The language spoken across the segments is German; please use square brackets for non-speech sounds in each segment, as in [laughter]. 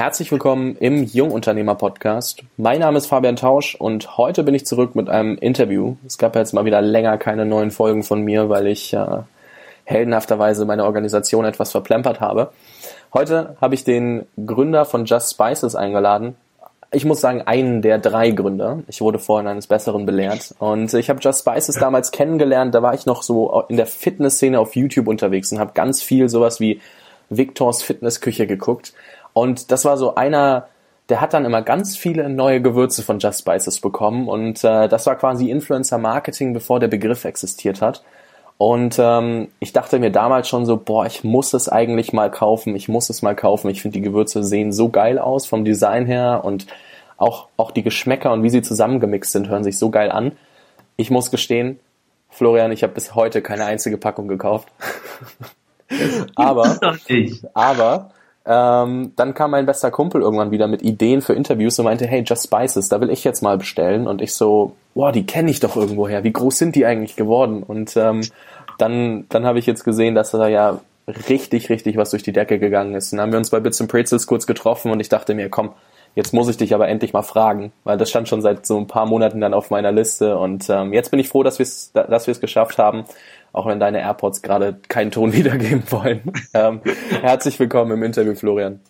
Herzlich willkommen im Jungunternehmer-Podcast. Mein Name ist Fabian Tausch und heute bin ich zurück mit einem Interview. Es gab jetzt mal wieder länger keine neuen Folgen von mir, weil ich äh, heldenhafterweise meine Organisation etwas verplempert habe. Heute habe ich den Gründer von Just Spices eingeladen. Ich muss sagen, einen der drei Gründer. Ich wurde vorhin eines Besseren belehrt. Und ich habe Just Spices damals kennengelernt. Da war ich noch so in der Fitnessszene auf YouTube unterwegs und habe ganz viel sowas wie Victors Fitnessküche geguckt. Und das war so einer, der hat dann immer ganz viele neue Gewürze von Just Spices bekommen. Und äh, das war quasi Influencer Marketing, bevor der Begriff existiert hat. Und ähm, ich dachte mir damals schon so, boah, ich muss es eigentlich mal kaufen, ich muss es mal kaufen. Ich finde, die Gewürze sehen so geil aus vom Design her und auch, auch die Geschmäcker und wie sie zusammengemixt sind, hören sich so geil an. Ich muss gestehen, Florian, ich habe bis heute keine einzige Packung gekauft. [laughs] aber, aber ähm, dann kam mein bester Kumpel irgendwann wieder mit Ideen für Interviews und meinte, hey, Just Spices, da will ich jetzt mal bestellen. Und ich so, boah, die kenne ich doch irgendwoher. Wie groß sind die eigentlich geworden? Und ähm, dann, dann habe ich jetzt gesehen, dass da ja richtig, richtig was durch die Decke gegangen ist. Dann haben wir uns bei Bits and Pretzels kurz getroffen und ich dachte mir, komm, jetzt muss ich dich aber endlich mal fragen, weil das stand schon seit so ein paar Monaten dann auf meiner Liste und ähm, jetzt bin ich froh, dass wir es dass wir es geschafft haben, auch wenn deine AirPods gerade keinen Ton [laughs] wiedergeben wollen. ähm, herzlich willkommen im Interview, Florian.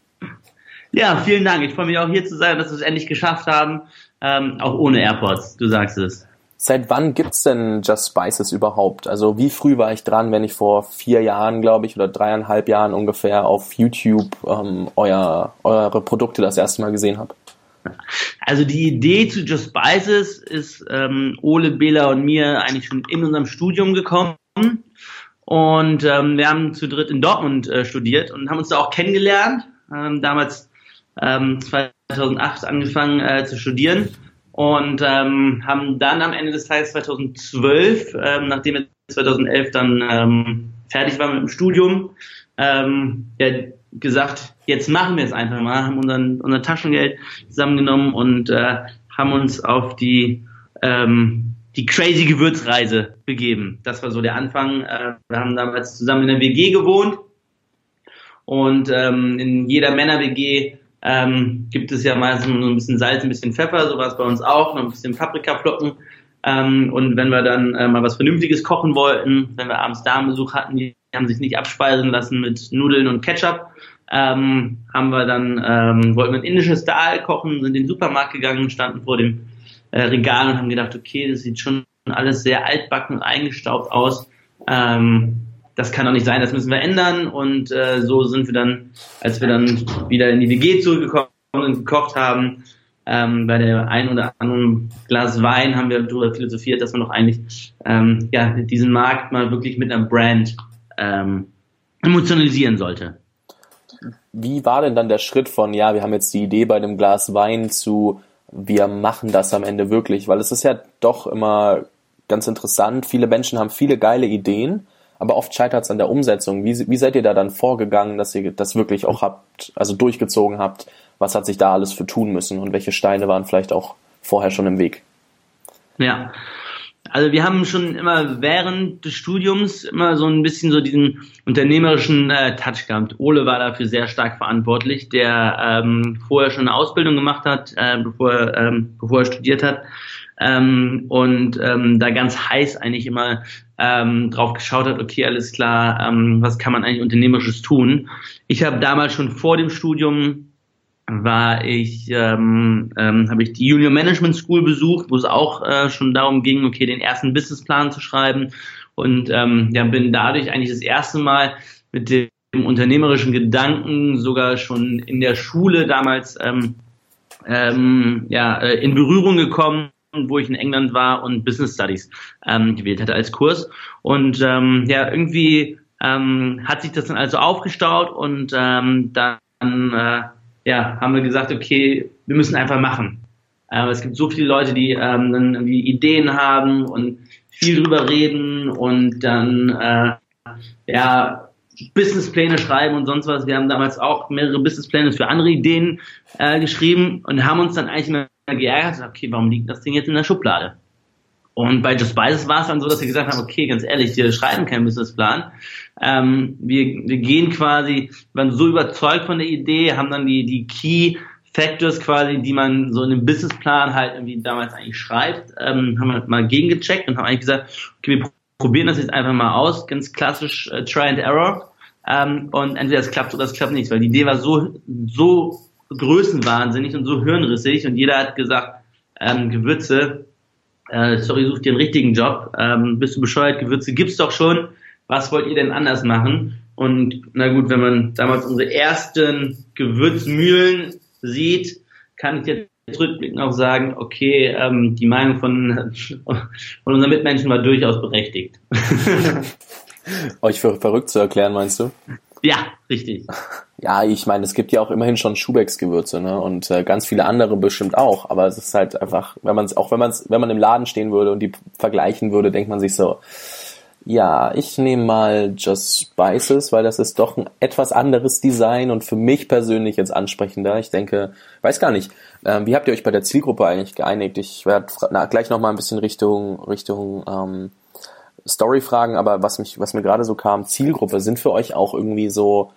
Ja, vielen Dank. Ich freue mich auch hier zu sein, dass wir es endlich geschafft haben, ähm, auch ohne AirPods. Du sagst es. Seit wann gibt's denn Just Spices überhaupt? Also wie früh war ich dran, wenn ich vor vier Jahren, glaube ich, oder dreieinhalb Jahren ungefähr auf YouTube ähm, euer, eure Produkte das erste Mal gesehen habe? Also die Idee zu Just Spices ist ähm, Ole, Bela und mir eigentlich schon in unserem Studium gekommen. Und ähm, wir haben zu dritt in Dortmund äh, studiert und haben uns da auch kennengelernt. Ähm, damals ähm, 2008 angefangen äh, zu studieren und ähm, haben dann am Ende des Tages 2012, ähm, nachdem wir 2011 dann ähm, fertig waren mit dem Studium, ähm, ja, gesagt, jetzt machen wir es einfach mal, haben unseren, unser Taschengeld zusammengenommen und äh, haben uns auf die ähm, die crazy Gewürzreise begeben. Das war so der Anfang. Äh, wir haben damals zusammen in der WG gewohnt und ähm, in jeder Männer-WG ähm, gibt es ja meistens so ein bisschen Salz, ein bisschen Pfeffer, so war es bei uns auch, noch ein bisschen Paprikaflocken. Ähm, und wenn wir dann äh, mal was Vernünftiges kochen wollten, wenn wir abends Damenbesuch hatten, die haben sich nicht abspeisen lassen mit Nudeln und Ketchup, ähm, haben wir dann, ähm, wollten wir ein indisches Dahl kochen, sind in den Supermarkt gegangen, standen vor dem äh, Regal und haben gedacht, okay, das sieht schon alles sehr altbacken und eingestaubt aus. Ähm, das kann doch nicht sein, das müssen wir ändern. Und äh, so sind wir dann, als wir dann wieder in die WG zurückgekommen und gekocht haben, ähm, bei der ein oder anderen Glas Wein haben wir darüber philosophiert, dass man doch eigentlich ähm, ja, diesen Markt mal wirklich mit einer Brand ähm, emotionalisieren sollte. Wie war denn dann der Schritt von, ja, wir haben jetzt die Idee bei dem Glas Wein zu, wir machen das am Ende wirklich? Weil es ist ja doch immer ganz interessant. Viele Menschen haben viele geile Ideen, aber oft scheitert es an der Umsetzung. Wie, wie seid ihr da dann vorgegangen, dass ihr das wirklich auch habt, also durchgezogen habt? Was hat sich da alles für tun müssen und welche Steine waren vielleicht auch vorher schon im Weg? Ja, also wir haben schon immer während des Studiums immer so ein bisschen so diesen unternehmerischen äh, Touch gehabt. Ole war dafür sehr stark verantwortlich, der ähm, vorher schon eine Ausbildung gemacht hat, äh, bevor, er, ähm, bevor er studiert hat ähm, und ähm, da ganz heiß eigentlich immer ähm, drauf geschaut hat, okay, alles klar, ähm, was kann man eigentlich unternehmerisches tun? Ich habe damals schon vor dem Studium war ich, ähm, ähm, habe ich die Junior Management School besucht, wo es auch äh, schon darum ging, okay, den ersten Businessplan zu schreiben und ähm, ja, bin dadurch eigentlich das erste Mal mit dem unternehmerischen Gedanken sogar schon in der Schule damals ähm, ähm, ja, äh, in Berührung gekommen wo ich in England war und Business Studies ähm, gewählt hatte als Kurs. Und ähm, ja, irgendwie ähm, hat sich das dann also aufgestaut und ähm, dann äh, ja, haben wir gesagt, okay, wir müssen einfach machen. Äh, es gibt so viele Leute, die ähm, dann irgendwie Ideen haben und viel drüber reden und dann äh, ja Businesspläne schreiben und sonst was. Wir haben damals auch mehrere Businesspläne für andere Ideen äh, geschrieben und haben uns dann eigentlich immer geärgert, okay, warum liegt das Ding jetzt in der Schublade? Und bei Just Spices war es dann so, dass wir gesagt haben, okay, ganz ehrlich, wir schreiben keinen Businessplan. Ähm, wir, wir gehen quasi, waren so überzeugt von der Idee, haben dann die, die Key Factors quasi, die man so in einem Businessplan halt irgendwie damals eigentlich schreibt, ähm, haben wir mal gegengecheckt und haben eigentlich gesagt, okay, wir probieren das jetzt einfach mal aus, ganz klassisch äh, Try and Error. Ähm, und entweder es klappt oder es klappt nicht, weil die Idee war so, so größenwahnsinnig und so hirnrissig und jeder hat gesagt, ähm, Gewürze, äh, sorry, such dir einen richtigen Job, ähm, bist du bescheuert, Gewürze gibt's doch schon, was wollt ihr denn anders machen? Und na gut, wenn man damals unsere ersten Gewürzmühlen sieht, kann ich jetzt rückblickend auch sagen, okay, ähm, die Meinung von, [laughs] von unseren Mitmenschen war durchaus berechtigt. [laughs] Euch für verrückt zu erklären, meinst du? Ja, richtig. [laughs] Ja, ich meine, es gibt ja auch immerhin schon Schubecks Gewürze, ne? Und äh, ganz viele andere bestimmt auch. Aber es ist halt einfach, wenn man es, auch wenn man es, wenn man im Laden stehen würde und die vergleichen würde, denkt man sich so, ja, ich nehme mal Just Spices, weil das ist doch ein etwas anderes Design und für mich persönlich jetzt ansprechender. Ich denke, weiß gar nicht, ähm, wie habt ihr euch bei der Zielgruppe eigentlich geeinigt? Ich werde gleich noch mal ein bisschen Richtung Richtung ähm, Story fragen, aber was mich, was mir gerade so kam, Zielgruppe sind für euch auch irgendwie so,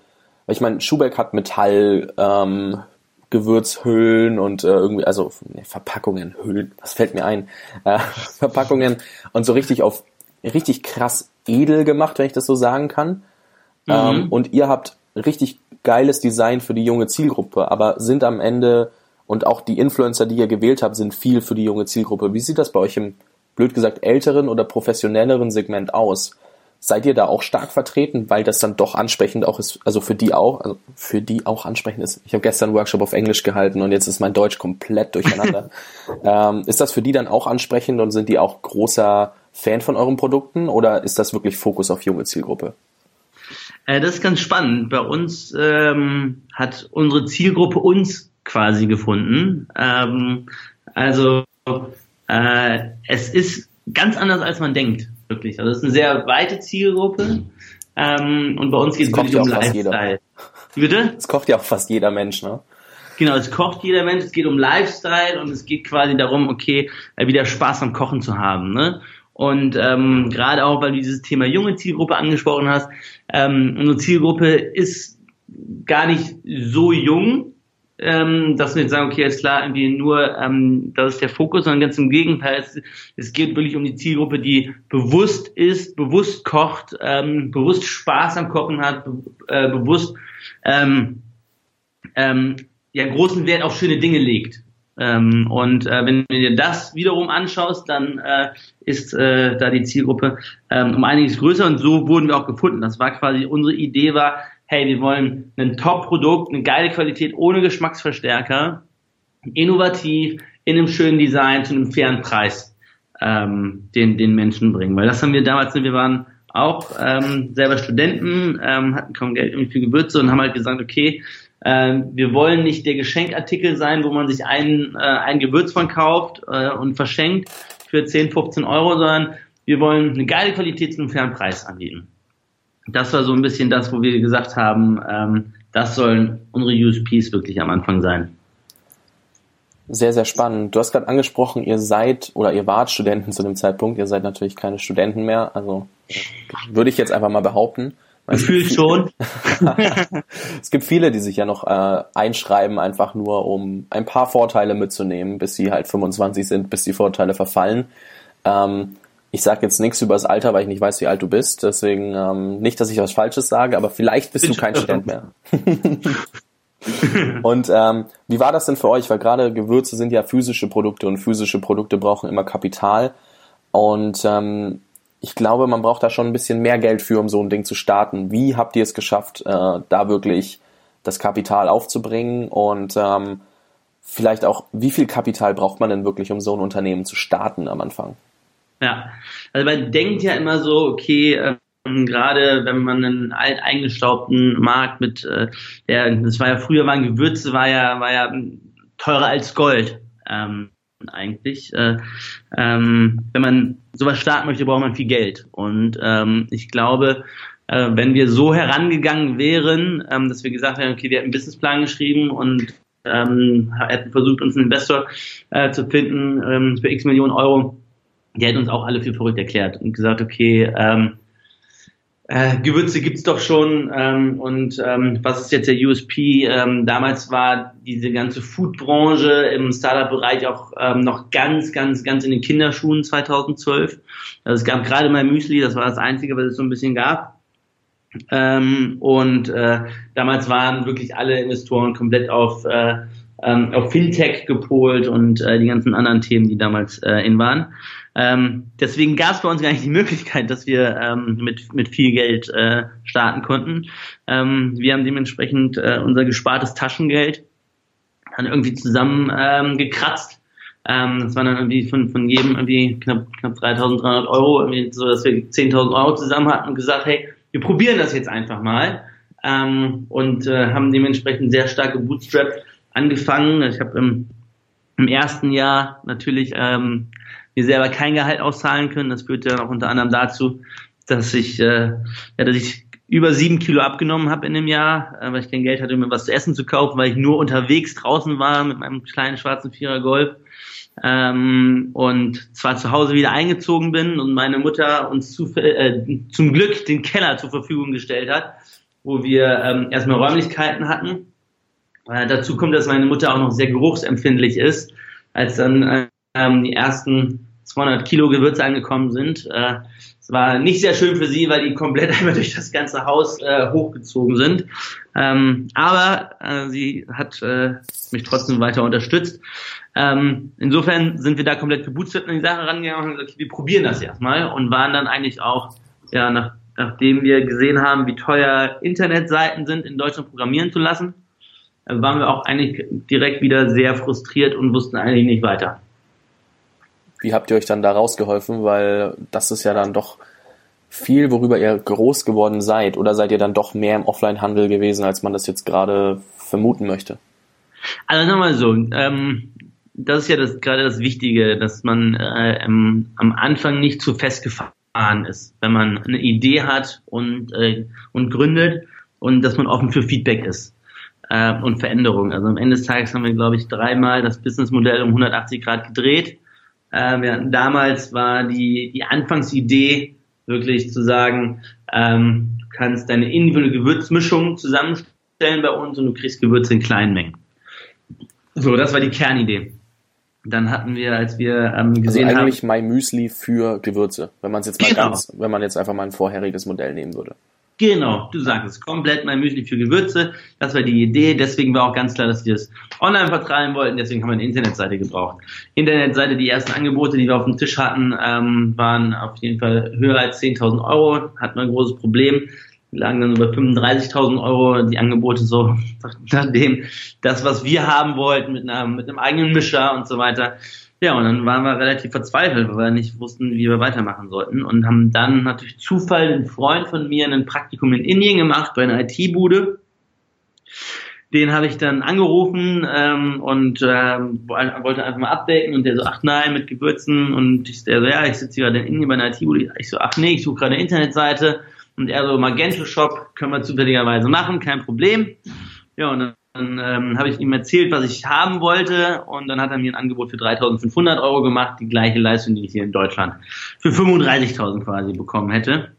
weil ich meine, Schubeck hat Metall, ähm, Gewürzhüllen und äh, irgendwie, also nee, Verpackungen, Hüllen, was fällt mir ein? Äh, [laughs] Verpackungen und so richtig auf richtig krass edel gemacht, wenn ich das so sagen kann. Mhm. Ähm, und ihr habt richtig geiles Design für die junge Zielgruppe, aber sind am Ende und auch die Influencer, die ihr gewählt habt, sind viel für die junge Zielgruppe. Wie sieht das bei euch im, blöd gesagt, älteren oder professionelleren Segment aus? Seid ihr da auch stark vertreten, weil das dann doch ansprechend auch ist, also für die auch, also für die auch ansprechend ist. Ich habe gestern einen Workshop auf Englisch gehalten und jetzt ist mein Deutsch komplett durcheinander. [laughs] ähm, ist das für die dann auch ansprechend und sind die auch großer Fan von euren Produkten oder ist das wirklich Fokus auf junge Zielgruppe? Äh, das ist ganz spannend. Bei uns ähm, hat unsere Zielgruppe uns quasi gefunden. Ähm, also äh, es ist ganz anders, als man denkt, wirklich. Also es ist eine sehr weite Zielgruppe ähm, und bei uns geht es wirklich um Lifestyle. Bitte? Es kocht ja auch fast jeder Mensch, ne? Genau, es kocht jeder Mensch, es geht um Lifestyle und es geht quasi darum, okay, äh, wieder Spaß am Kochen zu haben. Ne? Und ähm, gerade auch, weil du dieses Thema junge Zielgruppe angesprochen hast, ähm, unsere Zielgruppe ist gar nicht so jung, ähm, dass wir jetzt sagen, okay, jetzt klar, irgendwie nur, ähm, das ist der Fokus, sondern ganz im Gegenteil, es, es geht wirklich um die Zielgruppe, die bewusst ist, bewusst kocht, ähm, bewusst Spaß am Kochen hat, be äh, bewusst ähm, ähm, ja großen Wert auf schöne Dinge legt. Ähm, und äh, wenn du dir das wiederum anschaust, dann äh, ist äh, da die Zielgruppe ähm, um einiges größer und so wurden wir auch gefunden. Das war quasi unsere Idee war, hey, wir wollen ein Top-Produkt, eine geile Qualität ohne Geschmacksverstärker, innovativ, in einem schönen Design zu einem fairen Preis ähm, den, den Menschen bringen. Weil das haben wir damals, wir waren auch ähm, selber Studenten, ähm, hatten kaum Geld irgendwie für Gewürze und haben halt gesagt, okay, ähm, wir wollen nicht der Geschenkartikel sein, wo man sich ein, äh, ein Gewürz von kauft äh, und verschenkt für 10, 15 Euro, sondern wir wollen eine geile Qualität zu einem fairen Preis anbieten. Das war so ein bisschen das, wo wir gesagt haben, ähm, das sollen unsere USPs wirklich am Anfang sein. Sehr, sehr spannend. Du hast gerade angesprochen, ihr seid oder ihr wart Studenten zu dem Zeitpunkt. Ihr seid natürlich keine Studenten mehr. Also würde ich jetzt einfach mal behaupten. Gefühlt schon. [laughs] es gibt viele, die sich ja noch äh, einschreiben, einfach nur um ein paar Vorteile mitzunehmen, bis sie halt 25 sind, bis die Vorteile verfallen. Ähm, ich sage jetzt nichts über das Alter, weil ich nicht weiß, wie alt du bist. Deswegen ähm, nicht, dass ich was Falsches sage, aber vielleicht bist Bin du kein Student mehr. [laughs] und ähm, wie war das denn für euch? Weil gerade Gewürze sind ja physische Produkte und physische Produkte brauchen immer Kapital. Und ähm, ich glaube, man braucht da schon ein bisschen mehr Geld für, um so ein Ding zu starten. Wie habt ihr es geschafft, äh, da wirklich das Kapital aufzubringen und ähm, vielleicht auch, wie viel Kapital braucht man denn wirklich, um so ein Unternehmen zu starten am Anfang? Ja, also man denkt ja immer so, okay, ähm, gerade wenn man einen alt eingestaubten Markt mit, äh, der, das war ja früher waren Gewürze, war ja, war ja teurer als Gold. Ähm, eigentlich. Äh, ähm, wenn man sowas starten möchte, braucht man viel Geld. Und ähm, ich glaube, äh, wenn wir so herangegangen wären, ähm, dass wir gesagt hätten, okay, wir hätten einen Businessplan geschrieben und ähm, hätten versucht, uns einen Investor äh, zu finden ähm, für x Millionen Euro, die hat uns auch alle für verrückt erklärt und gesagt, okay, ähm, äh, Gewürze gibt's doch schon ähm, und ähm, was ist jetzt der USP? Ähm, damals war diese ganze Foodbranche im Startup-Bereich auch ähm, noch ganz, ganz, ganz in den Kinderschuhen 2012. Also es gab gerade mal Müsli, das war das Einzige, was es so ein bisschen gab. Ähm, und äh, damals waren wirklich alle Investoren komplett auf, äh, ähm, auf Fintech gepolt und äh, die ganzen anderen Themen, die damals äh, in waren. Ähm, deswegen gab es bei uns gar nicht die Möglichkeit, dass wir ähm, mit, mit viel Geld äh, starten konnten. Ähm, wir haben dementsprechend äh, unser gespartes Taschengeld dann irgendwie zusammen ähm, gekratzt. Ähm, das waren dann irgendwie von, von jedem irgendwie knapp, knapp 3.300 Euro, irgendwie so, dass wir 10.000 Euro zusammen hatten und gesagt, hey, wir probieren das jetzt einfach mal. Ähm, und äh, haben dementsprechend sehr starke Bootstrap angefangen. Ich habe im, im ersten Jahr natürlich ähm, mir selber kein Gehalt auszahlen können. Das führte dann auch unter anderem dazu, dass ich, äh, ja, dass ich über sieben Kilo abgenommen habe in dem Jahr, äh, weil ich kein Geld hatte, um mir was zu essen zu kaufen, weil ich nur unterwegs draußen war mit meinem kleinen schwarzen Vierer Golf ähm, und zwar zu Hause wieder eingezogen bin und meine Mutter uns zu, äh, zum Glück den Keller zur Verfügung gestellt hat, wo wir ähm, erstmal Räumlichkeiten hatten. Äh, dazu kommt, dass meine Mutter auch noch sehr geruchsempfindlich ist. Als dann ähm, die ersten 200 Kilo Gewürze angekommen sind. Äh, es war nicht sehr schön für sie, weil die komplett [laughs] einmal durch das ganze Haus äh, hochgezogen sind. Ähm, aber äh, sie hat äh, mich trotzdem weiter unterstützt. Ähm, insofern sind wir da komplett gebootstrapped in die Sache rangegangen und gesagt, okay, wir probieren das erstmal und waren dann eigentlich auch, ja, nach, nachdem wir gesehen haben, wie teuer Internetseiten sind, in Deutschland programmieren zu lassen, äh, waren wir auch eigentlich direkt wieder sehr frustriert und wussten eigentlich nicht weiter. Wie habt ihr euch dann da rausgeholfen? Weil das ist ja dann doch viel, worüber ihr groß geworden seid. Oder seid ihr dann doch mehr im Offline-Handel gewesen, als man das jetzt gerade vermuten möchte? Also nochmal so, ähm, das ist ja das, gerade das Wichtige, dass man äh, ähm, am Anfang nicht zu festgefahren ist, wenn man eine Idee hat und, äh, und gründet und dass man offen für Feedback ist äh, und Veränderungen. Also am Ende des Tages haben wir, glaube ich, dreimal das Businessmodell um 180 Grad gedreht äh, wir hatten damals war die, die Anfangsidee wirklich zu sagen, ähm, du kannst deine individuelle Gewürzmischung zusammenstellen bei uns und du kriegst Gewürze in kleinen Mengen. So, das war die Kernidee. Dann hatten wir, als wir ähm, gesehen also eigentlich haben, My Müsli für Gewürze, wenn man es jetzt mal genau. ganz, wenn man jetzt einfach mal ein vorheriges Modell nehmen würde. Genau, du sagst es, komplett mein Müsli für Gewürze. Das war die Idee. Deswegen war auch ganz klar, dass wir es online vertreiben wollten. Deswegen haben wir eine Internetseite gebraucht. Internetseite, die ersten Angebote, die wir auf dem Tisch hatten, ähm, waren auf jeden Fall höher als 10.000 Euro. Hatten wir ein großes Problem. Wir lagen dann über 35.000 Euro die Angebote so, [laughs] nachdem das, was wir haben wollten, mit, einer, mit einem eigenen Mischer und so weiter, ja, und dann waren wir relativ verzweifelt, weil wir nicht wussten, wie wir weitermachen sollten und haben dann natürlich Zufall einen Freund von mir ein Praktikum in Indien gemacht bei einer IT-Bude. Den habe ich dann angerufen ähm, und ähm, wollte einfach mal updaten und der so, ach nein, mit Gewürzen und ich der so, ja, ich sitze gerade in Indien bei einer IT-Bude. Ich so, ach nee, ich suche gerade eine Internetseite und er so, Magento Shop können wir zufälligerweise machen, kein Problem. Ja, und dann dann ähm, habe ich ihm erzählt, was ich haben wollte und dann hat er mir ein Angebot für 3.500 Euro gemacht, die gleiche Leistung, die ich hier in Deutschland für 35.000 quasi bekommen hätte.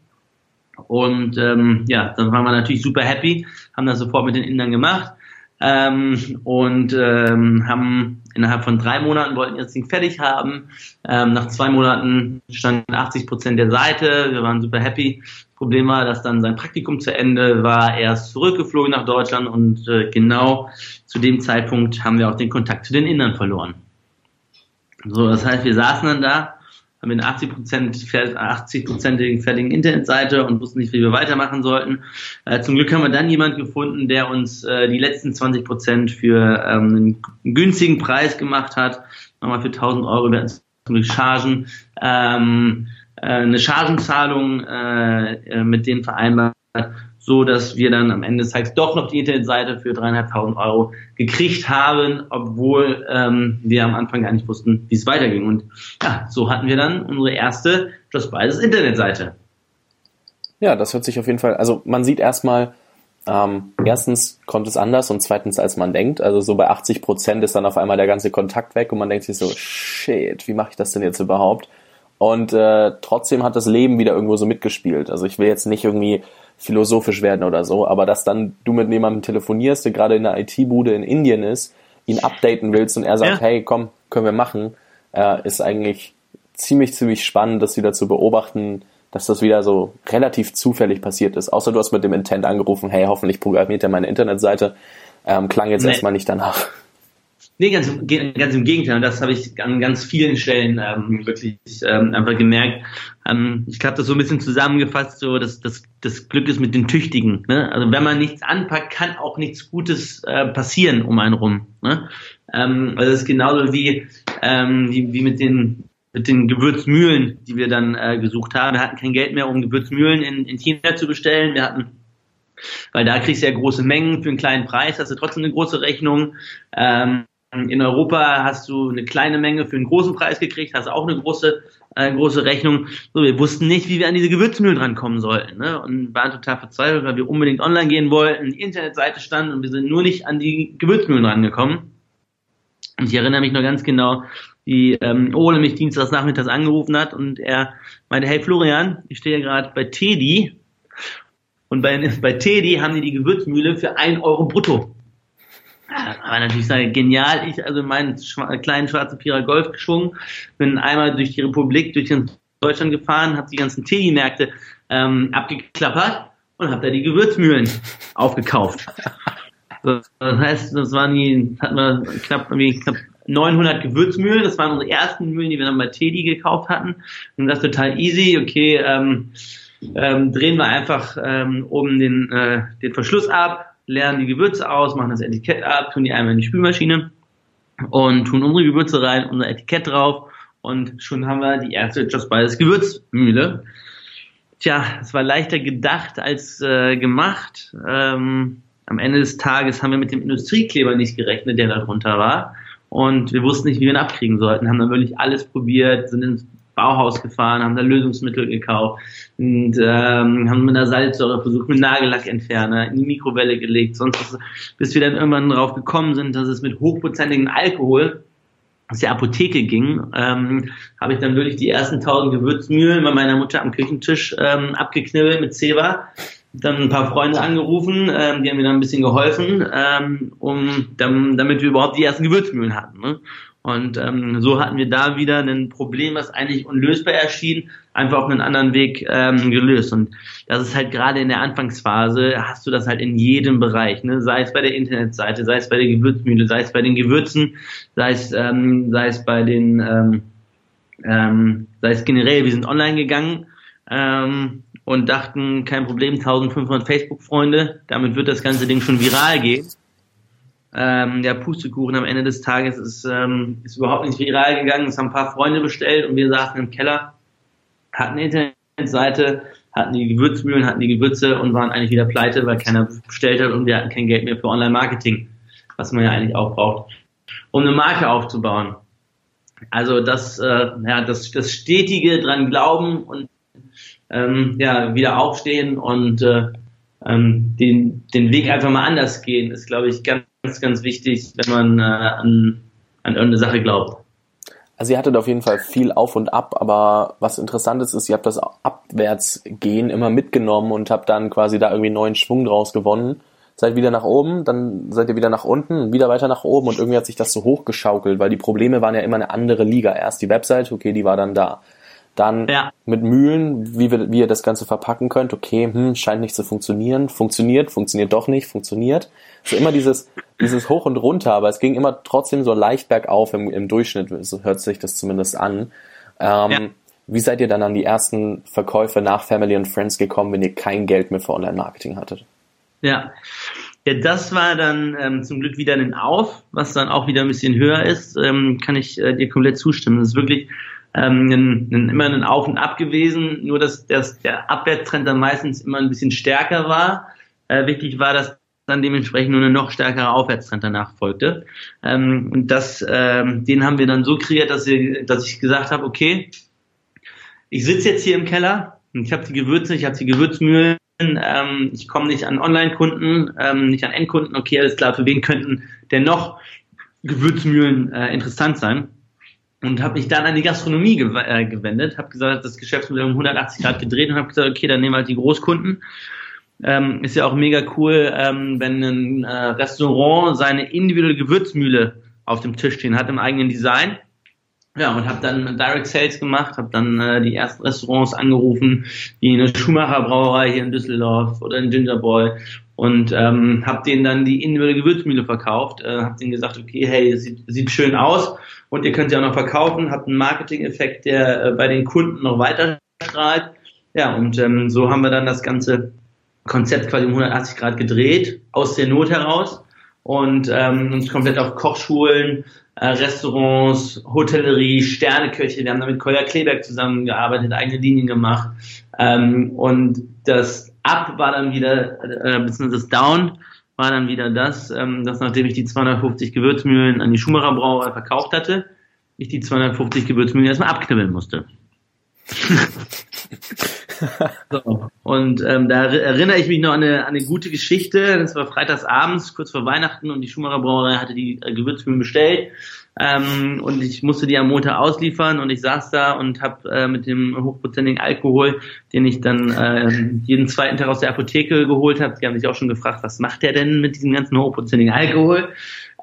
Und ähm, ja, dann waren wir natürlich super happy, haben das sofort mit den Indern gemacht ähm, und ähm, haben innerhalb von drei Monaten wollten wir das Ding fertig haben. Ähm, nach zwei Monaten standen 80 Prozent der Seite. Wir waren super happy. Problem war, dass dann sein Praktikum zu Ende war. Er ist zurückgeflogen nach Deutschland und äh, genau zu dem Zeitpunkt haben wir auch den Kontakt zu den Indern verloren. So, das heißt, wir saßen dann da haben eine 80 Prozent 80-prozentigen fertigen Internetseite und wussten nicht, wie wir weitermachen sollten. Äh, zum Glück haben wir dann jemand gefunden, der uns äh, die letzten 20 Prozent für ähm, einen günstigen Preis gemacht hat. Nochmal für 1000 Euro werden zum Glück Chargen. Ähm, äh, eine Chargenzahlung äh, äh, mit denen vereinbart, so dass wir dann am Ende des Tages doch noch die Internetseite für dreieinhalbtausend Euro gekriegt haben, obwohl ähm, wir am Anfang gar nicht wussten, wie es weiterging. Und ja, so hatten wir dann unsere erste Just Buys Internetseite. Ja, das hört sich auf jeden Fall, also man sieht erstmal, ähm, erstens kommt es anders und zweitens als man denkt. Also so bei 80 Prozent ist dann auf einmal der ganze Kontakt weg und man denkt sich so, shit, wie mache ich das denn jetzt überhaupt? Und äh, trotzdem hat das Leben wieder irgendwo so mitgespielt. Also ich will jetzt nicht irgendwie philosophisch werden oder so, aber dass dann du mit jemandem telefonierst, der gerade in einer IT-Bude in Indien ist, ihn updaten willst und er sagt, ja. hey, komm, können wir machen, äh, ist eigentlich ziemlich, ziemlich spannend, das wieder zu beobachten, dass das wieder so relativ zufällig passiert ist. Außer du hast mit dem Intent angerufen, hey, hoffentlich programmiert er meine Internetseite. Ähm, klang jetzt nee. erstmal nicht danach. Nee, ganz, ganz im Gegenteil. Und das habe ich an ganz vielen Stellen ähm, wirklich ähm, einfach gemerkt. Ähm, ich habe das so ein bisschen zusammengefasst, so dass das, das Glück ist mit den Tüchtigen. Ne? Also wenn man nichts anpackt, kann auch nichts Gutes äh, passieren um einen rum. Ne? Ähm, also das ist genauso wie, ähm, wie, wie mit den mit den Gewürzmühlen, die wir dann äh, gesucht haben. Wir hatten kein Geld mehr, um Gewürzmühlen in, in China zu bestellen. Wir hatten, weil da kriegst du ja große Mengen für einen kleinen Preis, hast du trotzdem eine große Rechnung. Ähm, in Europa hast du eine kleine Menge für einen großen Preis gekriegt, hast auch eine große äh, große Rechnung. So, wir wussten nicht, wie wir an diese Gewürzmühlen drankommen sollten, ne? Und waren total verzweifelt, weil wir unbedingt online gehen wollten, die Internetseite stand und wir sind nur nicht an die Gewürzmühlen rangekommen. Und ich erinnere mich noch ganz genau, die ähm, Ole mich dienstags nachmittags angerufen hat und er meinte, hey Florian, ich stehe gerade bei Teddy und bei, bei Teddy haben die die Gewürzmühle für ein Euro brutto. Aber natürlich sage genial, ich also meinen schwa kleinen schwarzen Vierer Golf geschwungen, bin einmal durch die Republik, durch Deutschland gefahren, habe die ganzen Teddy-Märkte ähm, abgeklappert und habe da die Gewürzmühlen [laughs] aufgekauft. Das heißt, das waren die, hatten wir knapp, irgendwie knapp 900 Gewürzmühlen. Das waren unsere ersten Mühlen, die wir dann bei Teddy gekauft hatten. Und das total easy. Okay, ähm, ähm, drehen wir einfach ähm, oben den, äh, den Verschluss ab, leeren die Gewürze aus, machen das Etikett ab, tun die einmal in die Spülmaschine und tun unsere Gewürze rein, unser Etikett drauf und schon haben wir die erste Just Spices Gewürzmühle. Tja, es war leichter gedacht als äh, gemacht. Ähm, am Ende des Tages haben wir mit dem Industriekleber nicht gerechnet, der darunter war. Und wir wussten nicht, wie wir ihn abkriegen sollten, haben dann wirklich alles probiert, sind ins Bauhaus gefahren, haben da Lösungsmittel gekauft und ähm, haben mit einer Salzsäure versucht, mit Nagellackentferner in die Mikrowelle gelegt, sonst was, bis wir dann irgendwann drauf gekommen sind, dass es mit hochprozentigem Alkohol aus der Apotheke ging, ähm, habe ich dann wirklich die ersten tausend Gewürzmühlen bei meiner Mutter am Küchentisch ähm, abgeknibbelt mit Zewa dann ein paar Freunde angerufen, ähm, die haben mir dann ein bisschen geholfen, ähm, um dann, damit wir überhaupt die ersten Gewürzmühlen hatten. Ne? Und ähm, so hatten wir da wieder ein Problem, was eigentlich unlösbar erschien, einfach auf einen anderen Weg ähm, gelöst. Und das ist halt gerade in der Anfangsphase, hast du das halt in jedem Bereich, ne? sei es bei der Internetseite, sei es bei der Gewürzmühle, sei es bei den Gewürzen, sei es, ähm, sei es bei den, ähm, ähm, sei es generell, wir sind online gegangen ähm, und dachten, kein Problem, 1500 Facebook-Freunde, damit wird das ganze Ding schon viral gehen. Ähm, der Pustekuchen am Ende des Tages ist, ähm, ist überhaupt nicht viral gegangen. Es haben ein paar Freunde bestellt und wir saßen im Keller, hatten eine Internetseite, hatten die Gewürzmühlen, hatten die Gewürze und waren eigentlich wieder pleite, weil keiner bestellt hat und wir hatten kein Geld mehr für Online-Marketing, was man ja eigentlich auch braucht, um eine Marke aufzubauen. Also das, äh, ja, das, das stetige dran glauben und ähm, ja, wieder aufstehen und äh, ähm, den, den Weg einfach mal anders gehen, ist, glaube ich, ganz, ganz wichtig, wenn man äh, an, an irgendeine Sache glaubt. Also ihr hattet auf jeden Fall viel auf und ab, aber was interessant ist, ist, ihr habt das Abwärtsgehen immer mitgenommen und habt dann quasi da irgendwie neuen Schwung draus gewonnen. Seid wieder nach oben, dann seid ihr wieder nach unten, wieder weiter nach oben und irgendwie hat sich das so hochgeschaukelt, weil die Probleme waren ja immer eine andere Liga. Erst die Website, okay, die war dann da. Dann ja. mit Mühlen, wie, wir, wie ihr das Ganze verpacken könnt. Okay, hm, scheint nicht zu funktionieren. Funktioniert, funktioniert doch nicht, funktioniert. So immer dieses, dieses Hoch und Runter, aber es ging immer trotzdem so leicht bergauf im, im Durchschnitt, so hört sich das zumindest an. Ähm, ja. Wie seid ihr dann an die ersten Verkäufe nach Family and Friends gekommen, wenn ihr kein Geld mehr für Online-Marketing hattet? Ja. Ja, das war dann ähm, zum Glück wieder ein Auf, was dann auch wieder ein bisschen höher ist, ähm, kann ich äh, dir komplett zustimmen. Das ist wirklich ähm, ein, ein, immer ein Auf und Ab gewesen, nur dass, dass der Abwärtstrend dann meistens immer ein bisschen stärker war. Äh, wichtig war, dass dann dementsprechend nur eine noch stärkere Aufwärtstrend danach folgte. Ähm, und das, ähm, den haben wir dann so kreiert, dass, wir, dass ich gesagt habe, okay, ich sitze jetzt hier im Keller, ich habe die Gewürze, ich habe die Gewürzmühlen, ähm, ich komme nicht an Online-Kunden, ähm, nicht an Endkunden, okay, alles klar, für wen könnten denn noch Gewürzmühlen äh, interessant sein? Und habe mich dann an die Gastronomie gew äh, gewendet, habe gesagt, das Geschäftsmodell um 180 Grad gedreht und habe gesagt, okay, dann nehmen wir halt die Großkunden. Ähm, ist ja auch mega cool, ähm, wenn ein äh, Restaurant seine individuelle Gewürzmühle auf dem Tisch stehen hat im eigenen Design. Ja, und habe dann Direct Sales gemacht, habe dann äh, die ersten Restaurants angerufen, wie eine Schumacher Brauerei hier in Düsseldorf oder ein Ginger Boy und ähm, habe denen dann die individuelle Gewürzmühle verkauft, äh, habe denen gesagt, okay, hey, das sieht, sieht schön aus und ihr könnt sie auch noch verkaufen, habt einen Marketing-Effekt, der äh, bei den Kunden noch weiter strahlt. Ja, und ähm, so haben wir dann das ganze Konzept quasi um 180 Grad gedreht, aus der Not heraus. Und ähm, uns komplett auf Kochschulen, äh, Restaurants, Hotellerie, Sterneköche, wir haben da mit Kolja Kleberg zusammengearbeitet, eigene Linien gemacht. Ähm, und das Up war dann wieder, äh, beziehungsweise das Down war dann wieder das, ähm, dass nachdem ich die 250 Gewürzmühlen an die Schumacher Brauerei verkauft hatte, ich die 250 Gewürzmühlen erstmal abknibbeln musste. So. Und ähm, da erinnere ich mich noch an eine, an eine gute Geschichte. Das war freitags abends, kurz vor Weihnachten, und die Schumacher Brauerei hatte die äh, Gewürzmühlen bestellt. Ähm, und ich musste die am Montag ausliefern und ich saß da und habe äh, mit dem hochprozentigen Alkohol, den ich dann äh, jeden zweiten Tag aus der Apotheke geholt habe, die haben sich auch schon gefragt, was macht der denn mit diesem ganzen hochprozentigen Alkohol?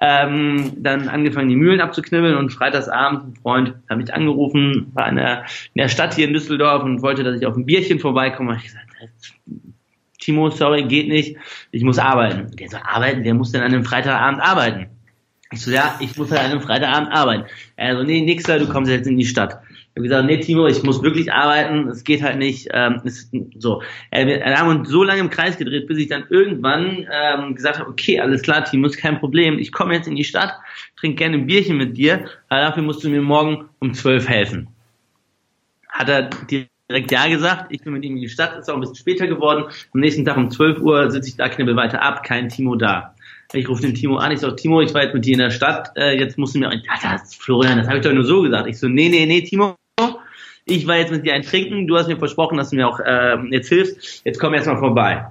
Ähm, dann angefangen, die Mühlen abzuknibbeln und freitagsabend ein Freund hat mich angerufen, war in der, in der Stadt hier in Düsseldorf und wollte, dass ich auf ein Bierchen vorbeikomme. Ich gesagt, Timo, sorry, geht nicht, ich muss arbeiten. Der so, arbeiten? Wer muss denn an einem Freitagabend arbeiten? Ich so, ja, ich muss halt an einem Freitagabend arbeiten. Er so, nee, nix, du kommst jetzt in die Stadt. Ich habe gesagt, nee, Timo, ich muss wirklich arbeiten, es geht halt nicht. Ähm, ist, so, wir haben uns so lange im Kreis gedreht, bis ich dann irgendwann ähm, gesagt habe, okay, alles klar, Timo, ist kein Problem. Ich komme jetzt in die Stadt, trinke gerne ein Bierchen mit dir, aber dafür musst du mir morgen um zwölf helfen. Hat er direkt ja gesagt. Ich bin mit ihm in die Stadt, ist auch ein bisschen später geworden. Am nächsten Tag um 12 Uhr sitze ich da, knibbel weiter ab, kein Timo da. Ich rufe den Timo an, ich sage, Timo, ich war jetzt mit dir in der Stadt, äh, jetzt musst du mir, ja, das, Florian, das habe ich doch nur so gesagt. Ich so, nee, nee, nee, Timo, ich war jetzt mit dir ein Trinken, du hast mir versprochen, dass du mir auch äh, jetzt hilfst, jetzt komm erst mal vorbei.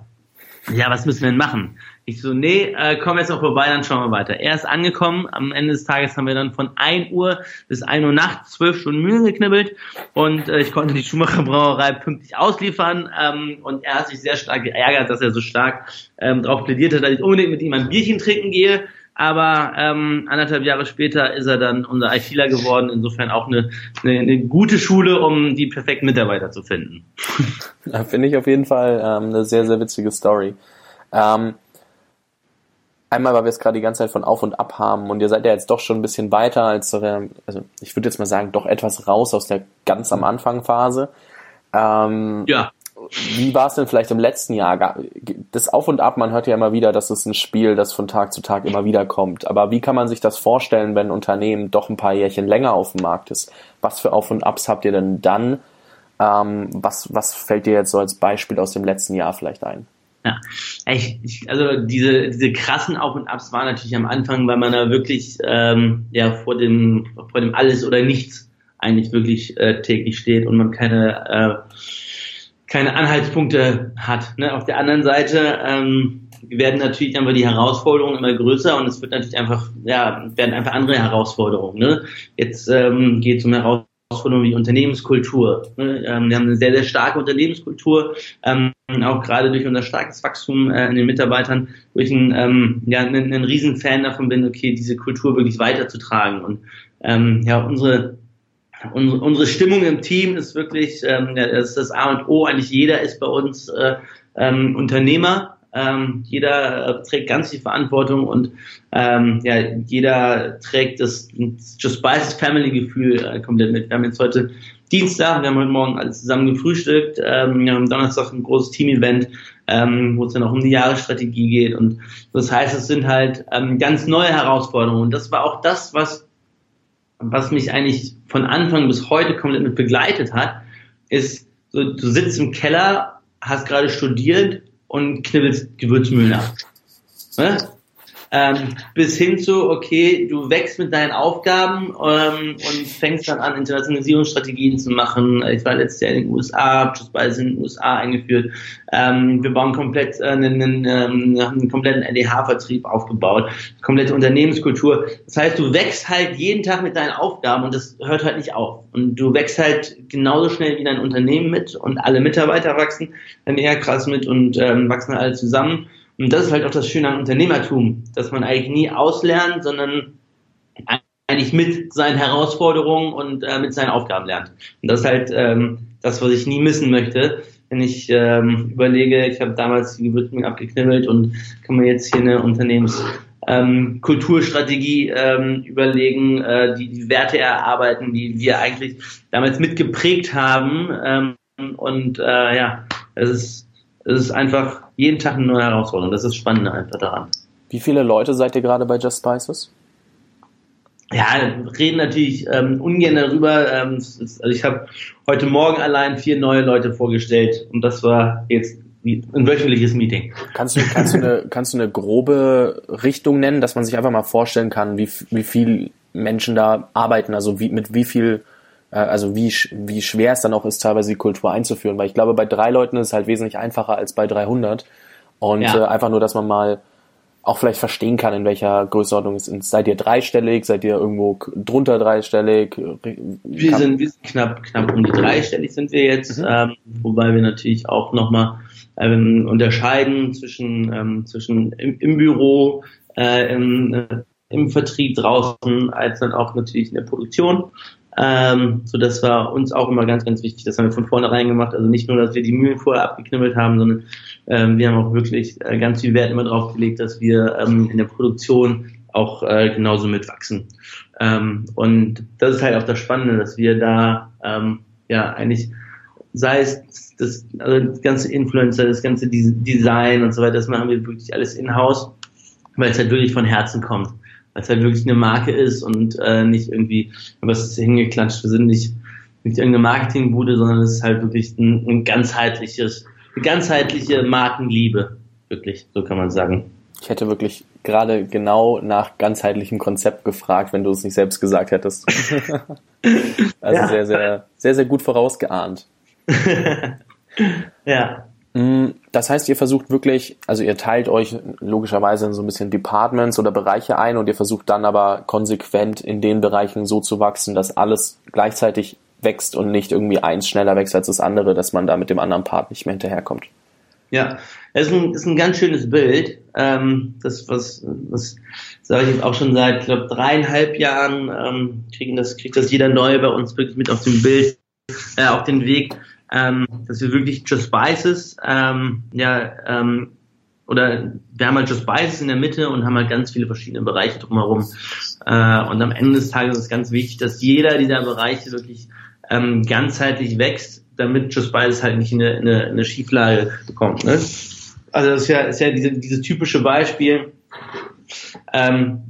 Ja, was müssen wir denn machen? Ich so, nee, äh, komm jetzt mal vorbei, dann schauen wir weiter. Er ist angekommen, am Ende des Tages haben wir dann von 1 Uhr bis 1 Uhr nachts zwölf Stunden Mühe geknibbelt und äh, ich konnte die Schumacher Brauerei pünktlich ausliefern ähm, und er hat sich sehr stark geärgert, dass er so stark ähm, darauf plädiert hat, dass ich unbedingt mit ihm ein Bierchen trinken gehe. Aber ähm, anderthalb Jahre später ist er dann unser ITler geworden. Insofern auch eine, eine, eine gute Schule, um die perfekten Mitarbeiter zu finden. [laughs] Ja, Finde ich auf jeden Fall ähm, eine sehr, sehr witzige Story. Ähm, einmal, weil wir es gerade die ganze Zeit von auf und ab haben und ihr seid ja jetzt doch schon ein bisschen weiter als, also ich würde jetzt mal sagen, doch etwas raus aus der ganz am Anfang Phase. Ähm, ja. Wie war es denn vielleicht im letzten Jahr? Das Auf und Ab, man hört ja immer wieder, dass es ein Spiel, das von Tag zu Tag immer wieder kommt. Aber wie kann man sich das vorstellen, wenn ein Unternehmen doch ein paar Jährchen länger auf dem Markt ist? Was für Auf und Abs habt ihr denn dann? Ähm, was, was fällt dir jetzt so als Beispiel aus dem letzten Jahr vielleicht ein? Ja, ich, also diese, diese krassen Auf und Abs waren natürlich am Anfang, weil man da wirklich ähm, ja vor dem vor dem Alles oder Nichts eigentlich wirklich äh, täglich steht und man keine äh, keine Anhaltspunkte hat. Ne? Auf der anderen Seite ähm, werden natürlich einfach die Herausforderungen immer größer und es wird natürlich einfach, ja, werden einfach andere Herausforderungen. Ne? Jetzt ähm, geht es um Herausforderungen wie Unternehmenskultur. Ne? Ähm, wir haben eine sehr, sehr starke Unternehmenskultur, ähm, auch gerade durch unser starkes Wachstum äh, in den Mitarbeitern, wo ich ein, ähm, ja, ein, ein Riesenfan davon bin, okay, diese Kultur wirklich weiterzutragen. Und ähm, ja, unsere unsere, Stimmung im Team ist wirklich, ähm, das ist das A und O. Eigentlich jeder ist bei uns äh, ähm, Unternehmer. Ähm, jeder äh, trägt ganz die Verantwortung und ähm, ja, jeder trägt das Just Spices Family Gefühl äh, komplett mit. Wir haben jetzt heute Dienstag, wir haben heute Morgen alles zusammen gefrühstückt, ähm, wir haben Donnerstag ein großes Team-Event, ähm, wo es dann auch um die Jahresstrategie geht und das heißt, es sind halt ähm, ganz neue Herausforderungen und das war auch das, was was mich eigentlich von Anfang bis heute komplett mit begleitet hat, ist, so, du sitzt im Keller, hast gerade studiert und knibbelst Gewürzmühlen ab. Ne? Ähm, bis hin zu, okay, du wächst mit deinen Aufgaben ähm, und fängst dann an, Internationalisierungsstrategien zu machen. Ich war letztes Jahr in den USA, habe Just in den USA eingeführt. Ähm, wir bauen komplett äh, einen, einen, ähm, einen kompletten NDH-Vertrieb aufgebaut, komplette Unternehmenskultur. Das heißt, du wächst halt jeden Tag mit deinen Aufgaben und das hört halt nicht auf. Und du wächst halt genauso schnell wie dein Unternehmen mit und alle Mitarbeiter wachsen dann eher krass mit und ähm, wachsen alle zusammen. Und das ist halt auch das Schöne an Unternehmertum, dass man eigentlich nie auslernt, sondern eigentlich mit seinen Herausforderungen und äh, mit seinen Aufgaben lernt. Und das ist halt ähm, das, was ich nie missen möchte. Wenn ich ähm, überlege, ich habe damals die Gewürzen abgeknibbelt und kann mir jetzt hier eine Unternehmens ähm, ähm, überlegen, äh, die, die Werte erarbeiten, die wir eigentlich damals mitgeprägt haben. Ähm, und äh, ja, es ist es ist einfach jeden Tag eine neue Herausforderung. Das ist spannend einfach daran. Wie viele Leute seid ihr gerade bei Just Spices? Ja, reden natürlich ähm, ungern darüber. Ähm, also ich habe heute Morgen allein vier neue Leute vorgestellt und das war jetzt ein wöchentliches Meeting. Kannst du, kannst du, eine, [laughs] kannst du eine grobe Richtung nennen, dass man sich einfach mal vorstellen kann, wie, wie viel Menschen da arbeiten, also wie, mit wie viel also wie, wie schwer es dann auch ist, teilweise die Kultur einzuführen. Weil ich glaube, bei drei Leuten ist es halt wesentlich einfacher als bei 300. Und ja. äh, einfach nur, dass man mal auch vielleicht verstehen kann, in welcher Größenordnung es ist. Seid ihr dreistellig? Seid ihr irgendwo drunter dreistellig? Wir sind, wir sind knapp, knapp um die dreistellig sind wir jetzt, mhm. ähm, wobei wir natürlich auch nochmal ähm, unterscheiden zwischen, ähm, zwischen im, im Büro, äh, im, äh, im Vertrieb draußen, als dann auch natürlich in der Produktion. Ähm, so das war uns auch immer ganz, ganz wichtig. Das haben wir von vornherein gemacht. Also nicht nur, dass wir die Mühlen vorher abgeknibbelt haben, sondern ähm, wir haben auch wirklich äh, ganz viel Wert immer drauf gelegt, dass wir ähm, in der Produktion auch äh, genauso mitwachsen. Ähm, und das ist halt auch das Spannende, dass wir da ähm, ja eigentlich sei es das, also das ganze Influencer, das ganze Design und so weiter, das machen wir wirklich alles in-house, weil es halt wirklich von Herzen kommt weil es halt wirklich eine Marke ist und äh, nicht irgendwie was hingeklatscht. Wir sind nicht, nicht irgendeine Marketingbude, sondern es ist halt wirklich ein, ein ganzheitliches, eine ganzheitliche Markenliebe. Wirklich, so kann man sagen. Ich hätte wirklich gerade genau nach ganzheitlichem Konzept gefragt, wenn du es nicht selbst gesagt hättest. [laughs] also ja. sehr, sehr, sehr, sehr gut vorausgeahnt. [laughs] ja. Mm, das heißt, ihr versucht wirklich, also ihr teilt euch logischerweise in so ein bisschen Departments oder Bereiche ein und ihr versucht dann aber konsequent in den Bereichen so zu wachsen, dass alles gleichzeitig wächst und nicht irgendwie eins schneller wächst als das andere, dass man da mit dem anderen Part nicht mehr hinterherkommt. Ja, es ist ein, ist ein ganz schönes Bild. Ähm, das, was, was sage ich jetzt auch schon seit, glaube dreieinhalb Jahren, ähm, kriegen das, kriegt das jeder neu bei uns wirklich mit auf dem Bild, äh, auf den Weg ähm, dass wir wirklich Just Spices, ähm, ja, ähm, oder wir haben halt Just Spices in der Mitte und haben halt ganz viele verschiedene Bereiche drumherum. Äh, und am Ende des Tages ist es ganz wichtig, dass jeder dieser Bereiche wirklich ähm, ganzheitlich wächst, damit Just Spices halt nicht in eine, in eine, in eine Schieflage bekommt. Ne? Also das ist ja, ist ja diese, dieses typische Beispiel. Ähm,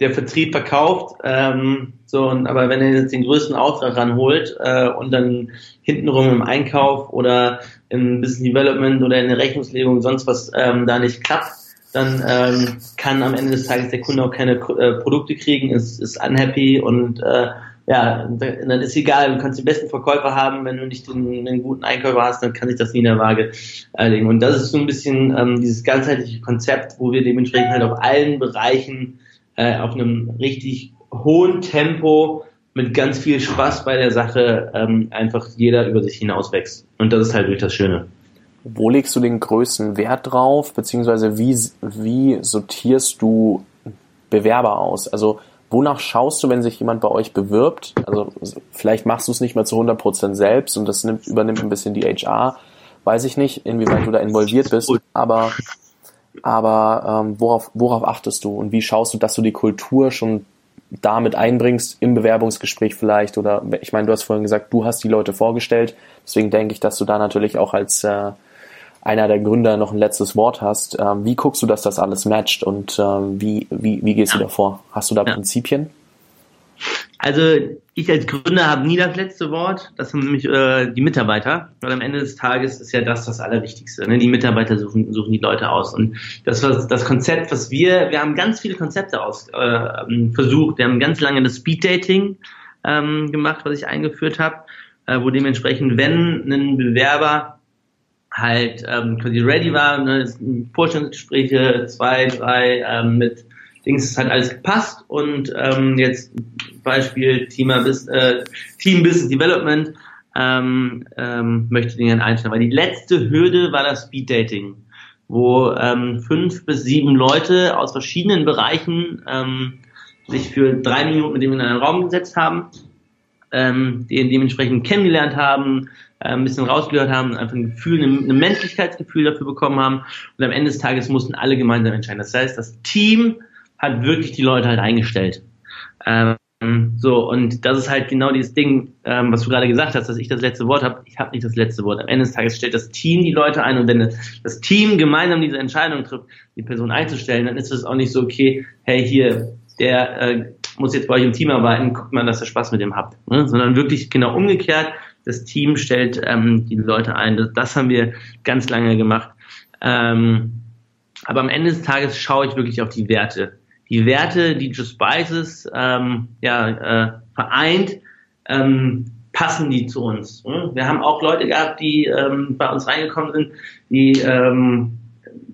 der Vertrieb verkauft, ähm, so, und, aber wenn er jetzt den größten Auftrag ranholt äh, und dann hintenrum im Einkauf oder im Business Development oder in der Rechnungslegung sonst was ähm, da nicht klappt, dann ähm, kann am Ende des Tages der Kunde auch keine äh, Produkte kriegen, ist, ist unhappy und äh, ja, dann ist egal, du kannst die besten Verkäufer haben, wenn du nicht den, einen guten Einkäufer hast, dann kann sich das nie in der Waage äh, legen. Und das ist so ein bisschen ähm, dieses ganzheitliche Konzept, wo wir dementsprechend halt auf allen Bereichen äh, auf einem richtig hohen Tempo mit ganz viel Spaß bei der Sache ähm, einfach jeder über sich hinaus wächst. Und das ist halt wirklich das Schöne. Wo legst du den größten Wert drauf, beziehungsweise wie, wie sortierst du Bewerber aus? Also wonach schaust du, wenn sich jemand bei euch bewirbt? Also vielleicht machst du es nicht mehr zu 100% selbst und das nimmt, übernimmt ein bisschen die HR. Weiß ich nicht, inwieweit du da involviert bist, aber aber ähm, worauf, worauf achtest du und wie schaust du, dass du die Kultur schon damit einbringst, im Bewerbungsgespräch vielleicht oder ich meine, du hast vorhin gesagt, du hast die Leute vorgestellt, deswegen denke ich, dass du da natürlich auch als äh, einer der Gründer noch ein letztes Wort hast. Ähm, wie guckst du, dass das alles matcht und ähm, wie, wie, wie gehst du davor? Hast du da ja. Prinzipien? Also ich als Gründer habe nie das letzte Wort. Das sind nämlich äh, die Mitarbeiter. Weil am Ende des Tages ist ja das das Allerwichtigste. Ne? Die Mitarbeiter suchen, suchen die Leute aus. Und das was das Konzept, was wir, wir haben ganz viele Konzepte aus, äh, versucht. Wir haben ganz lange das Speed Dating ähm, gemacht, was ich eingeführt habe, äh, wo dementsprechend, wenn ein Bewerber halt ähm, quasi ready war, ne, Vorstellungsgespräche, zwei, drei ähm, mit Dings hat alles gepasst und ähm, jetzt Beispiel Team, äh, Team Business Development ähm, ähm, möchte den einstellen. Weil die letzte Hürde war das Speed Dating, wo ähm, fünf bis sieben Leute aus verschiedenen Bereichen ähm, sich für drei Minuten mit dem in einen Raum gesetzt haben, ähm, den dementsprechend kennengelernt haben, äh, ein bisschen rausgehört haben, einfach ein Gefühl, ein, ein Menschlichkeitsgefühl dafür bekommen haben und am Ende des Tages mussten alle gemeinsam entscheiden. Das heißt, das Team hat wirklich die Leute halt eingestellt. Ähm, so, und das ist halt genau dieses Ding, ähm, was du gerade gesagt hast, dass ich das letzte Wort habe. Ich habe nicht das letzte Wort. Am Ende des Tages stellt das Team die Leute ein und wenn das Team gemeinsam diese Entscheidung trifft, die Person einzustellen, dann ist es auch nicht so, okay, hey, hier, der äh, muss jetzt bei euch im Team arbeiten, guckt mal, dass ihr Spaß mit dem habt. Ne? Sondern wirklich genau umgekehrt, das Team stellt ähm, die Leute ein. Das, das haben wir ganz lange gemacht. Ähm, aber am Ende des Tages schaue ich wirklich auf die Werte die Werte, die Just Spices ähm, ja, äh, vereint, ähm, passen die zu uns. Ne? Wir haben auch Leute gehabt, die ähm, bei uns reingekommen sind, die ähm,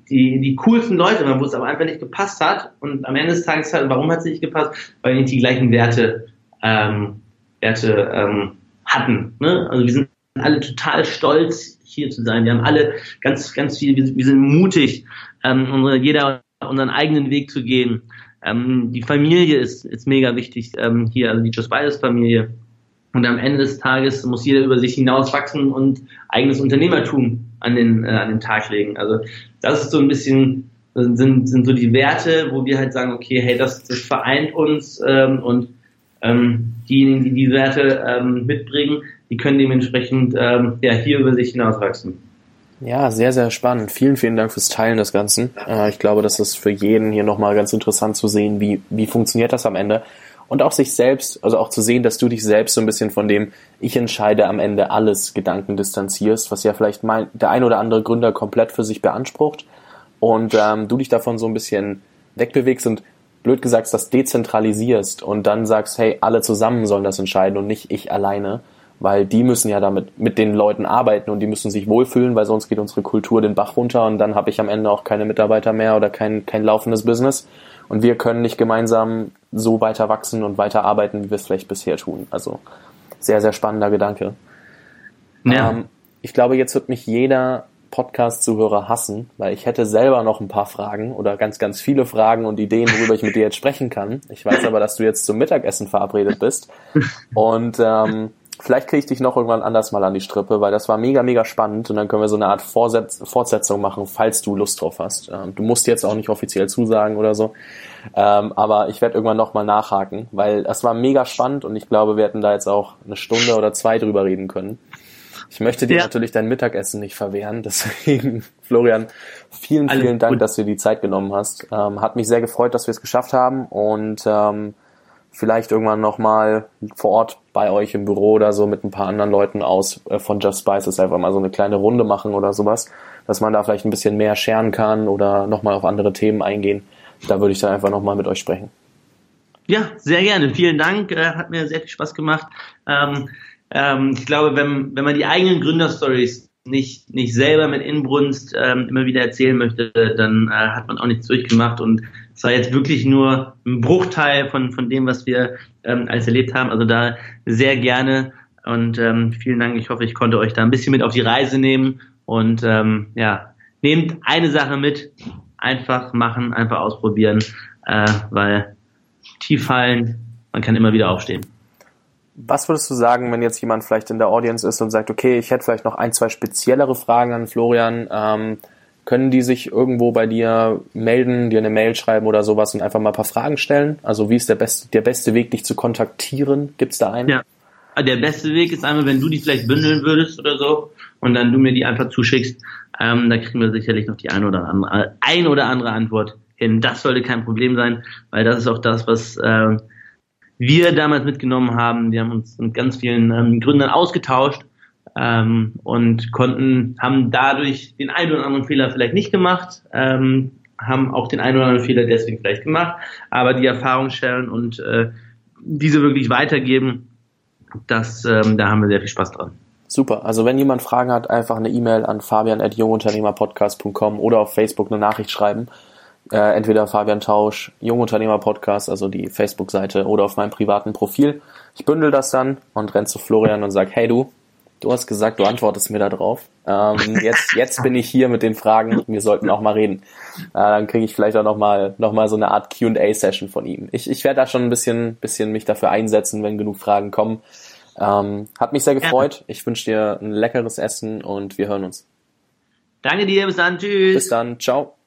die, die coolsten Leute, wo es aber einfach nicht gepasst hat. Und am Ende des Tages, halt, warum hat es nicht gepasst? Weil wir nicht die gleichen Werte, ähm, Werte ähm, hatten. Ne? Also wir sind alle total stolz, hier zu sein. Wir haben alle ganz, ganz viel, wir, wir sind mutig, ähm, unsere, jeder unseren eigenen Weg zu gehen. Ähm, die Familie ist, ist mega wichtig ähm, hier, also die Just Bias Familie. Und am Ende des Tages muss jeder über sich hinauswachsen und eigenes Unternehmertum an den, äh, an den Tag legen. Also das ist so ein bisschen, sind, sind so die Werte, wo wir halt sagen, okay, hey, das, das vereint uns ähm, und ähm, diejenigen, die die Werte ähm, mitbringen, die können dementsprechend ähm, ja, hier über sich hinauswachsen. Ja, sehr, sehr spannend. Vielen, vielen Dank fürs Teilen des Ganzen. Äh, ich glaube, das ist für jeden hier nochmal ganz interessant zu sehen, wie, wie funktioniert das am Ende. Und auch sich selbst, also auch zu sehen, dass du dich selbst so ein bisschen von dem Ich entscheide am Ende alles Gedanken distanzierst, was ja vielleicht mein, der ein oder andere Gründer komplett für sich beansprucht. Und ähm, du dich davon so ein bisschen wegbewegst und blöd gesagt das dezentralisierst und dann sagst, hey, alle zusammen sollen das entscheiden und nicht ich alleine weil die müssen ja damit mit den Leuten arbeiten und die müssen sich wohlfühlen, weil sonst geht unsere Kultur den Bach runter und dann habe ich am Ende auch keine Mitarbeiter mehr oder kein, kein laufendes Business. Und wir können nicht gemeinsam so weiter wachsen und weiter arbeiten, wie wir es vielleicht bisher tun. Also sehr, sehr spannender Gedanke. Ja. Ähm, ich glaube, jetzt wird mich jeder Podcast-Zuhörer hassen, weil ich hätte selber noch ein paar Fragen oder ganz, ganz viele Fragen und Ideen, worüber ich mit dir jetzt sprechen kann. Ich weiß aber, dass du jetzt zum Mittagessen verabredet bist. [laughs] Und ähm, Vielleicht kriege ich dich noch irgendwann anders mal an die Strippe, weil das war mega, mega spannend und dann können wir so eine Art Vorsetz Fortsetzung machen, falls du Lust drauf hast. Ähm, du musst jetzt auch nicht offiziell zusagen oder so, ähm, aber ich werde irgendwann nochmal nachhaken, weil das war mega spannend und ich glaube, wir hätten da jetzt auch eine Stunde oder zwei drüber reden können. Ich möchte dir ja. natürlich dein Mittagessen nicht verwehren, [laughs] deswegen, Florian, vielen, vielen Alles Dank, gut. dass du dir die Zeit genommen hast. Ähm, hat mich sehr gefreut, dass wir es geschafft haben und ähm, vielleicht irgendwann nochmal vor Ort bei euch im Büro oder so mit ein paar anderen Leuten aus äh, von Just Spices einfach mal so eine kleine Runde machen oder sowas, dass man da vielleicht ein bisschen mehr scheren kann oder nochmal auf andere Themen eingehen. Da würde ich dann einfach nochmal mit euch sprechen. Ja, sehr gerne. Vielen Dank. Äh, hat mir sehr viel Spaß gemacht. Ähm, ähm, ich glaube, wenn, wenn man die eigenen Gründerstories nicht, nicht selber mit Inbrunst ähm, immer wieder erzählen möchte, dann äh, hat man auch nichts durchgemacht und es war jetzt wirklich nur ein Bruchteil von, von dem, was wir ähm, alles erlebt haben. Also da sehr gerne und ähm, vielen Dank. Ich hoffe, ich konnte euch da ein bisschen mit auf die Reise nehmen und ähm, ja, nehmt eine Sache mit, einfach machen, einfach ausprobieren, äh, weil tief fallen, man kann immer wieder aufstehen. Was würdest du sagen, wenn jetzt jemand vielleicht in der Audience ist und sagt, okay, ich hätte vielleicht noch ein, zwei speziellere Fragen an Florian, ähm, können die sich irgendwo bei dir melden, dir eine Mail schreiben oder sowas und einfach mal ein paar Fragen stellen? Also wie ist der beste, der beste Weg, dich zu kontaktieren? Gibt es da einen? Ja, der beste Weg ist einmal, wenn du die vielleicht bündeln würdest oder so und dann du mir die einfach zuschickst. Ähm, da kriegen wir sicherlich noch die ein oder andere, ein oder andere Antwort hin. Das sollte kein Problem sein, weil das ist auch das, was äh, wir damals mitgenommen haben. Wir haben uns mit ganz vielen ähm, Gründern ausgetauscht ähm, und konnten, haben dadurch den einen oder anderen Fehler vielleicht nicht gemacht, ähm, haben auch den einen oder anderen Fehler deswegen vielleicht gemacht, aber die Erfahrung stellen und äh, diese wirklich weitergeben, das, ähm, da haben wir sehr viel Spaß dran. Super. Also wenn jemand Fragen hat, einfach eine E-Mail an fabian.jungunternehmerpodcast.com oder auf Facebook eine Nachricht schreiben. Äh, entweder Fabian Tausch, Jungunternehmer Podcast, also die Facebook-Seite oder auf meinem privaten Profil. Ich bündel das dann und renn zu Florian und sag, hey du, du hast gesagt, du antwortest mir da drauf. Ähm, jetzt, jetzt bin ich hier mit den Fragen, wir sollten auch mal reden. Äh, dann kriege ich vielleicht auch nochmal noch mal so eine Art Q&A-Session von ihm. Ich, ich werde da schon ein bisschen, bisschen mich dafür einsetzen, wenn genug Fragen kommen. Ähm, hat mich sehr gefreut. Ich wünsche dir ein leckeres Essen und wir hören uns. Danke dir, bis dann, tschüss. Bis dann, ciao.